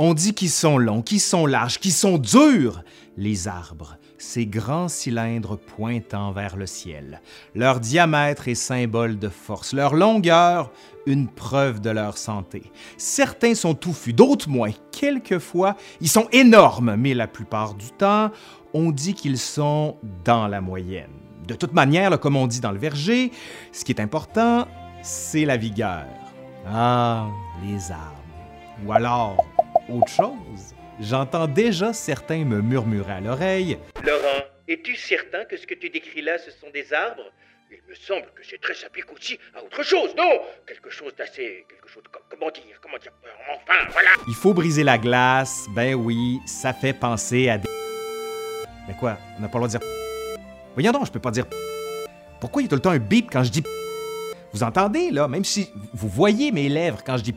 On dit qu'ils sont longs, qu'ils sont larges, qu'ils sont durs, les arbres, ces grands cylindres pointant vers le ciel. Leur diamètre est symbole de force, leur longueur, une preuve de leur santé. Certains sont touffus, d'autres moins. Quelquefois, ils sont énormes, mais la plupart du temps, on dit qu'ils sont dans la moyenne. De toute manière, comme on dit dans le verger, ce qui est important, c'est la vigueur. Ah, les arbres. Ou alors, autre chose. J'entends déjà certains me murmurer à l'oreille. Laurent, es-tu certain que ce que tu décris là, ce sont des arbres? Il me semble que c'est très s'applique aussi à autre chose, non? Quelque chose d'assez... quelque chose de... comment dire Comment dire Enfin, voilà Il faut briser la glace, ben oui, ça fait penser à des... Mais quoi On n'a pas le droit de dire... Voyons donc, je peux pas dire... Pourquoi il y a tout le temps un bip quand je dis... Vous entendez, là? Même si vous voyez mes lèvres quand je dis...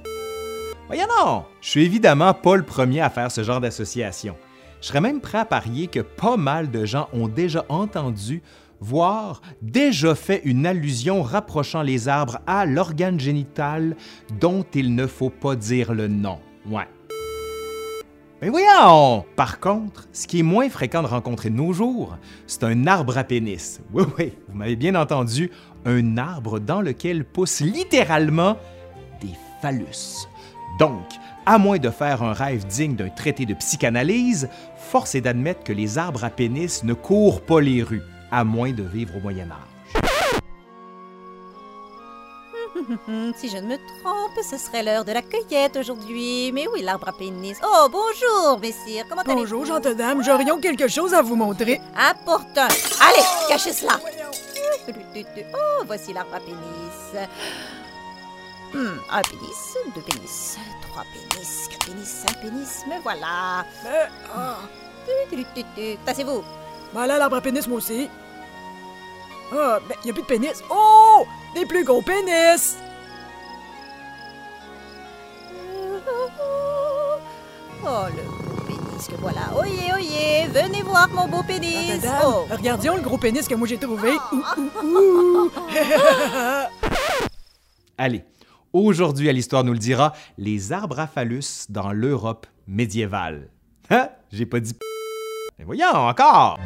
Voyons non! Je suis évidemment pas le premier à faire ce genre d'association. Je serais même prêt à parier que pas mal de gens ont déjà entendu, voire déjà fait une allusion rapprochant les arbres à l'organe génital dont il ne faut pas dire le nom. Ouais. Mais voyons! Par contre, ce qui est moins fréquent de rencontrer de nos jours, c'est un arbre à pénis. Oui, oui, vous m'avez bien entendu, un arbre dans lequel poussent littéralement des phallus. Donc, à moins de faire un rêve digne d'un traité de psychanalyse, force est d'admettre que les arbres à pénis ne courent pas les rues, à moins de vivre au Moyen Âge. si je ne me trompe, ce serait l'heure de la cueillette aujourd'hui. Mais oui, l'arbre à pénis. Oh, bonjour, messire. Comment allez-vous? Bonjour, gentes dames. J'aurions quelque chose à vous montrer. Important. Allez, cachez cela. Oh, voici l'arbre à pénis. Hmm, un pénis, deux pénis, trois pénis, quatre pénis, cinq pénis, me voilà. Tu, tu. Tassez-vous. voilà l'arbre à pénis, moi aussi. Ah, mais il a plus de pénis. Oh! Des plus gros pénis! Oh, le beau pénis que voilà. Oyez, oyez, venez voir mon beau pénis. Dames, Oh. regardions le gros pénis que moi j'ai trouvé. Ouh, ouh, ouh. Allez, aujourd'hui à l'Histoire nous le dira, les arbres à phallus dans l'Europe médiévale. Hein? J'ai pas dit... Mais voyons, encore!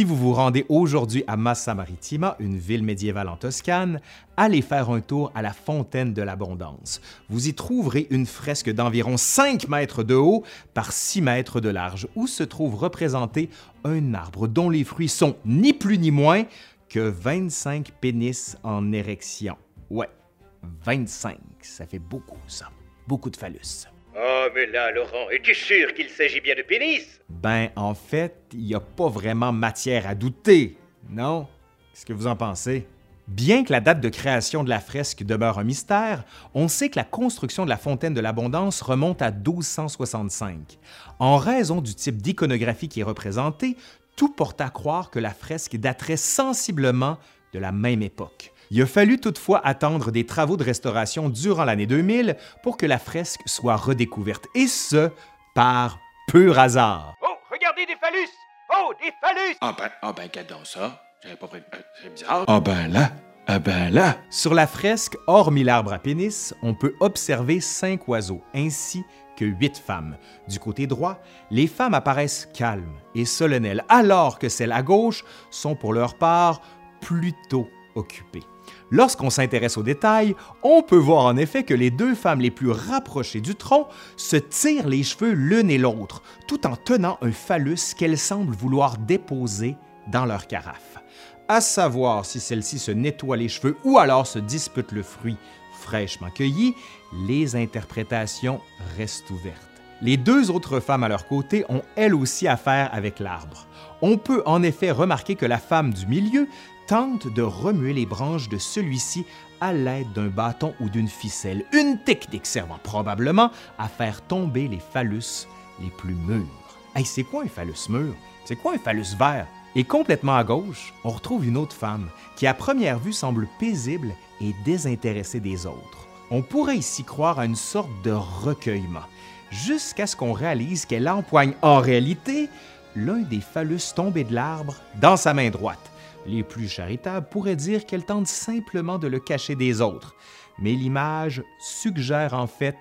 Si vous vous rendez aujourd'hui à Massa Marittima, une ville médiévale en Toscane, allez faire un tour à la fontaine de l'abondance. Vous y trouverez une fresque d'environ 5 mètres de haut par 6 mètres de large, où se trouve représenté un arbre dont les fruits sont ni plus ni moins que 25 pénis en érection. Ouais, 25, ça fait beaucoup ça. Beaucoup de phallus. Oh, mais là, Laurent, es-tu sûr qu'il s'agit bien de pénis? Ben, en fait, il n'y a pas vraiment matière à douter, non? Qu'est-ce que vous en pensez? Bien que la date de création de la fresque demeure un mystère, on sait que la construction de la fontaine de l'abondance remonte à 1265. En raison du type d'iconographie qui est représentée, tout porte à croire que la fresque daterait sensiblement de la même époque. Il a fallu toutefois attendre des travaux de restauration durant l'année 2000 pour que la fresque soit redécouverte, et ce, par pur hasard. Oh, regardez des phallus Oh, des phallus Ah ben, ah ben, donc ça? J'avais pas pris... euh, c'est bizarre. Ah ben là, ah ben là. Sur la fresque, hormis l'arbre à pénis, on peut observer cinq oiseaux ainsi que huit femmes. Du côté droit, les femmes apparaissent calmes et solennelles, alors que celles à gauche sont pour leur part plutôt occupées. Lorsqu'on s'intéresse aux détails, on peut voir en effet que les deux femmes les plus rapprochées du tronc se tirent les cheveux l'une et l'autre, tout en tenant un phallus qu'elles semblent vouloir déposer dans leur carafe. À savoir si celle-ci se nettoie les cheveux ou alors se dispute le fruit fraîchement cueilli, les interprétations restent ouvertes. Les deux autres femmes à leur côté ont elles aussi affaire avec l'arbre. On peut en effet remarquer que la femme du milieu tente de remuer les branches de celui-ci à l'aide d'un bâton ou d'une ficelle, une technique servant probablement à faire tomber les phallus les plus mûrs. Hey, c'est quoi un phallus mûr? C'est quoi un phallus vert? Et complètement à gauche, on retrouve une autre femme qui à première vue semble paisible et désintéressée des autres. On pourrait ici croire à une sorte de recueillement, jusqu'à ce qu'on réalise qu'elle empoigne en réalité l'un des phallus tombés de l'arbre dans sa main droite. Les plus charitables pourraient dire qu'elle tente simplement de le cacher des autres, mais l'image suggère en fait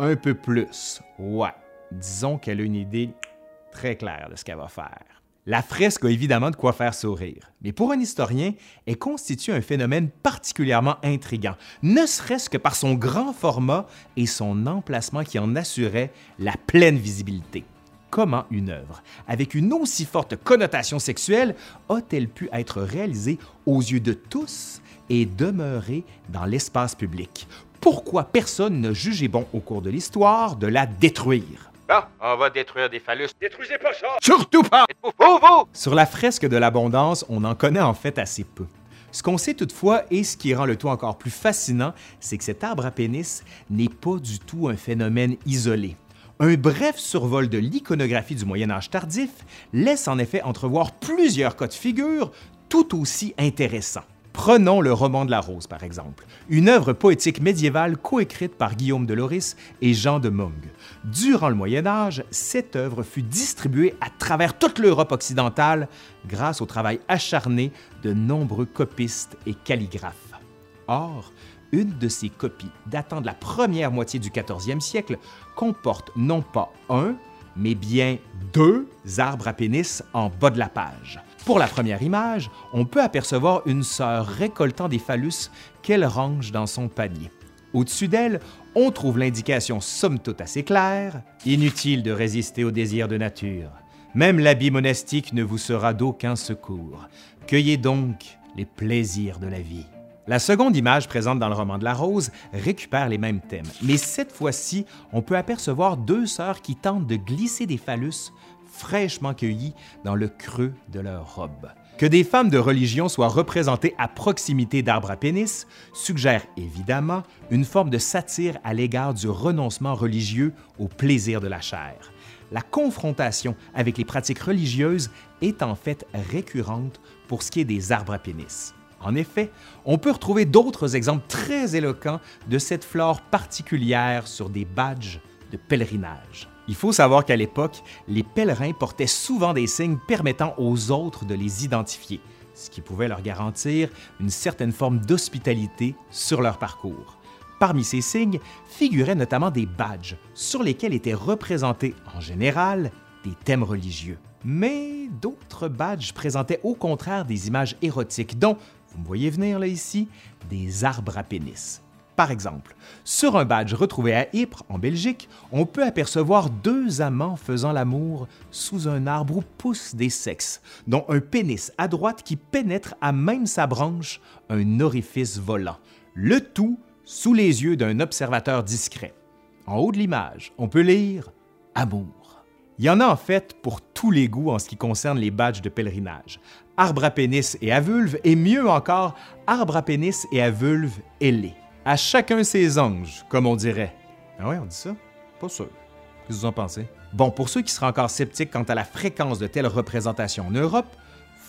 un peu plus. Ouais, disons qu'elle a une idée très claire de ce qu'elle va faire. La fresque a évidemment de quoi faire sourire, mais pour un historien, elle constitue un phénomène particulièrement intrigant, ne serait-ce que par son grand format et son emplacement qui en assurait la pleine visibilité. Comment une œuvre, avec une aussi forte connotation sexuelle, a-t-elle pu être réalisée aux yeux de tous et demeurer dans l'espace public? Pourquoi personne n'a jugé bon au cours de l'histoire de la détruire? Ah, on va détruire des phallus. Détruisez pas ça! Surtout pas! Vous, vous, vous! Sur la fresque de l'abondance, on en connaît en fait assez peu. Ce qu'on sait toutefois, et ce qui rend le tout encore plus fascinant, c'est que cet arbre à pénis n'est pas du tout un phénomène isolé. Un bref survol de l'iconographie du Moyen Âge tardif laisse en effet entrevoir plusieurs cas de figure tout aussi intéressants. Prenons le roman de la Rose, par exemple, une œuvre poétique médiévale coécrite par Guillaume de Loris et Jean de Meung. Durant le Moyen Âge, cette œuvre fut distribuée à travers toute l'Europe occidentale grâce au travail acharné de nombreux copistes et calligraphes. Or, une de ces copies, datant de la première moitié du 14e siècle, comporte non pas un, mais bien deux arbres à pénis en bas de la page. Pour la première image, on peut apercevoir une sœur récoltant des phallus qu'elle range dans son panier. Au-dessus d'elle, on trouve l'indication somme toute assez claire Inutile de résister aux désirs de nature. Même l'habit monastique ne vous sera d'aucun secours. Cueillez donc les plaisirs de la vie. La seconde image présente dans le roman de la Rose récupère les mêmes thèmes, mais cette fois-ci, on peut apercevoir deux sœurs qui tentent de glisser des phallus fraîchement cueillis dans le creux de leur robe. Que des femmes de religion soient représentées à proximité d'arbres à pénis suggère évidemment une forme de satire à l'égard du renoncement religieux au plaisir de la chair. La confrontation avec les pratiques religieuses est en fait récurrente pour ce qui est des arbres à pénis. En effet, on peut retrouver d'autres exemples très éloquents de cette flore particulière sur des badges de pèlerinage. Il faut savoir qu'à l'époque, les pèlerins portaient souvent des signes permettant aux autres de les identifier, ce qui pouvait leur garantir une certaine forme d'hospitalité sur leur parcours. Parmi ces signes figuraient notamment des badges sur lesquels étaient représentés en général des thèmes religieux. Mais d'autres badges présentaient au contraire des images érotiques, dont, vous me voyez venir là ici, des arbres à pénis. Par exemple, sur un badge retrouvé à Ypres, en Belgique, on peut apercevoir deux amants faisant l'amour sous un arbre où poussent des sexes, dont un pénis à droite qui pénètre à même sa branche un orifice volant, le tout sous les yeux d'un observateur discret. En haut de l'image, on peut lire Amour. Il y en a en fait pour tous les goûts en ce qui concerne les badges de pèlerinage. Arbre à pénis et à vulve, et mieux encore, arbre à pénis et à vulve ailé. À chacun ses anges, comme on dirait. Ah ouais, on dit ça? Pas sûr. Qu'est-ce que vous en pensez? Bon, pour ceux qui seraient encore sceptiques quant à la fréquence de telles représentations en Europe,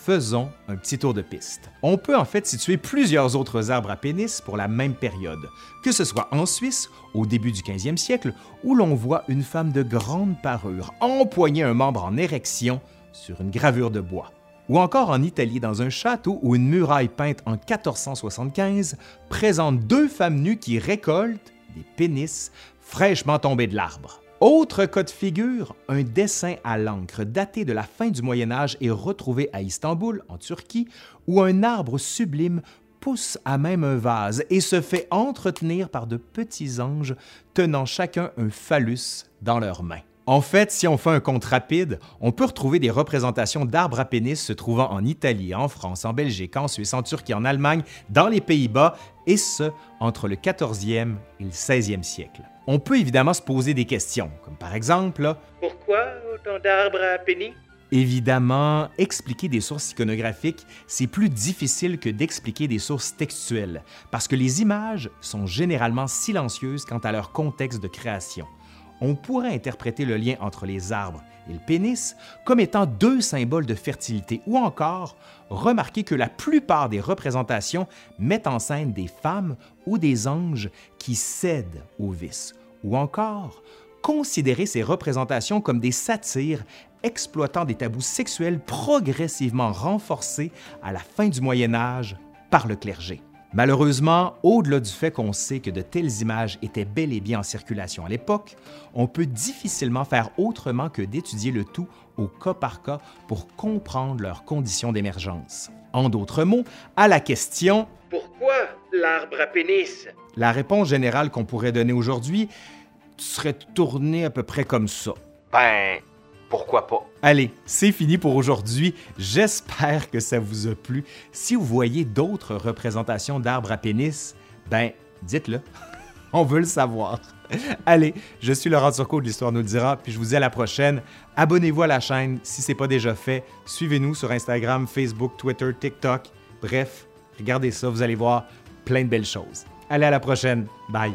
faisons un petit tour de piste. On peut en fait situer plusieurs autres arbres à pénis pour la même période, que ce soit en Suisse, au début du 15e siècle, où l'on voit une femme de grande parure empoigner un membre en érection sur une gravure de bois. Ou encore en Italie, dans un château où une muraille peinte en 1475 présente deux femmes nues qui récoltent des pénis fraîchement tombés de l'arbre. Autre cas de figure, un dessin à l'encre daté de la fin du Moyen Âge est retrouvé à Istanbul, en Turquie, où un arbre sublime pousse à même un vase et se fait entretenir par de petits anges tenant chacun un phallus dans leurs mains. En fait, si on fait un compte rapide, on peut retrouver des représentations d'arbres à pénis se trouvant en Italie, en France, en Belgique, en Suisse, en Turquie, en Allemagne, dans les Pays-Bas, et ce, entre le 14e et le 16e siècle. On peut évidemment se poser des questions, comme par exemple, Pourquoi autant d'arbres à pénis Évidemment, expliquer des sources iconographiques, c'est plus difficile que d'expliquer des sources textuelles, parce que les images sont généralement silencieuses quant à leur contexte de création. On pourrait interpréter le lien entre les arbres et le pénis comme étant deux symboles de fertilité ou encore remarquer que la plupart des représentations mettent en scène des femmes ou des anges qui cèdent au vice ou encore considérer ces représentations comme des satires exploitant des tabous sexuels progressivement renforcés à la fin du Moyen Âge par le clergé. Malheureusement, au-delà du fait qu'on sait que de telles images étaient bel et bien en circulation à l'époque, on peut difficilement faire autrement que d'étudier le tout au cas par cas pour comprendre leurs conditions d'émergence. En d'autres mots, à la question Pourquoi l'arbre à pénis? La réponse générale qu'on pourrait donner aujourd'hui serait tournée à peu près comme ça. Ben, pourquoi pas? Allez, c'est fini pour aujourd'hui. J'espère que ça vous a plu. Si vous voyez d'autres représentations d'arbres à pénis, ben, dites-le. On veut le savoir. Allez, je suis Laurent Turcot de l'Histoire nous le dira, puis je vous dis à la prochaine. Abonnez-vous à la chaîne si ce n'est pas déjà fait. Suivez-nous sur Instagram, Facebook, Twitter, TikTok. Bref, regardez ça, vous allez voir plein de belles choses. Allez, à la prochaine. Bye.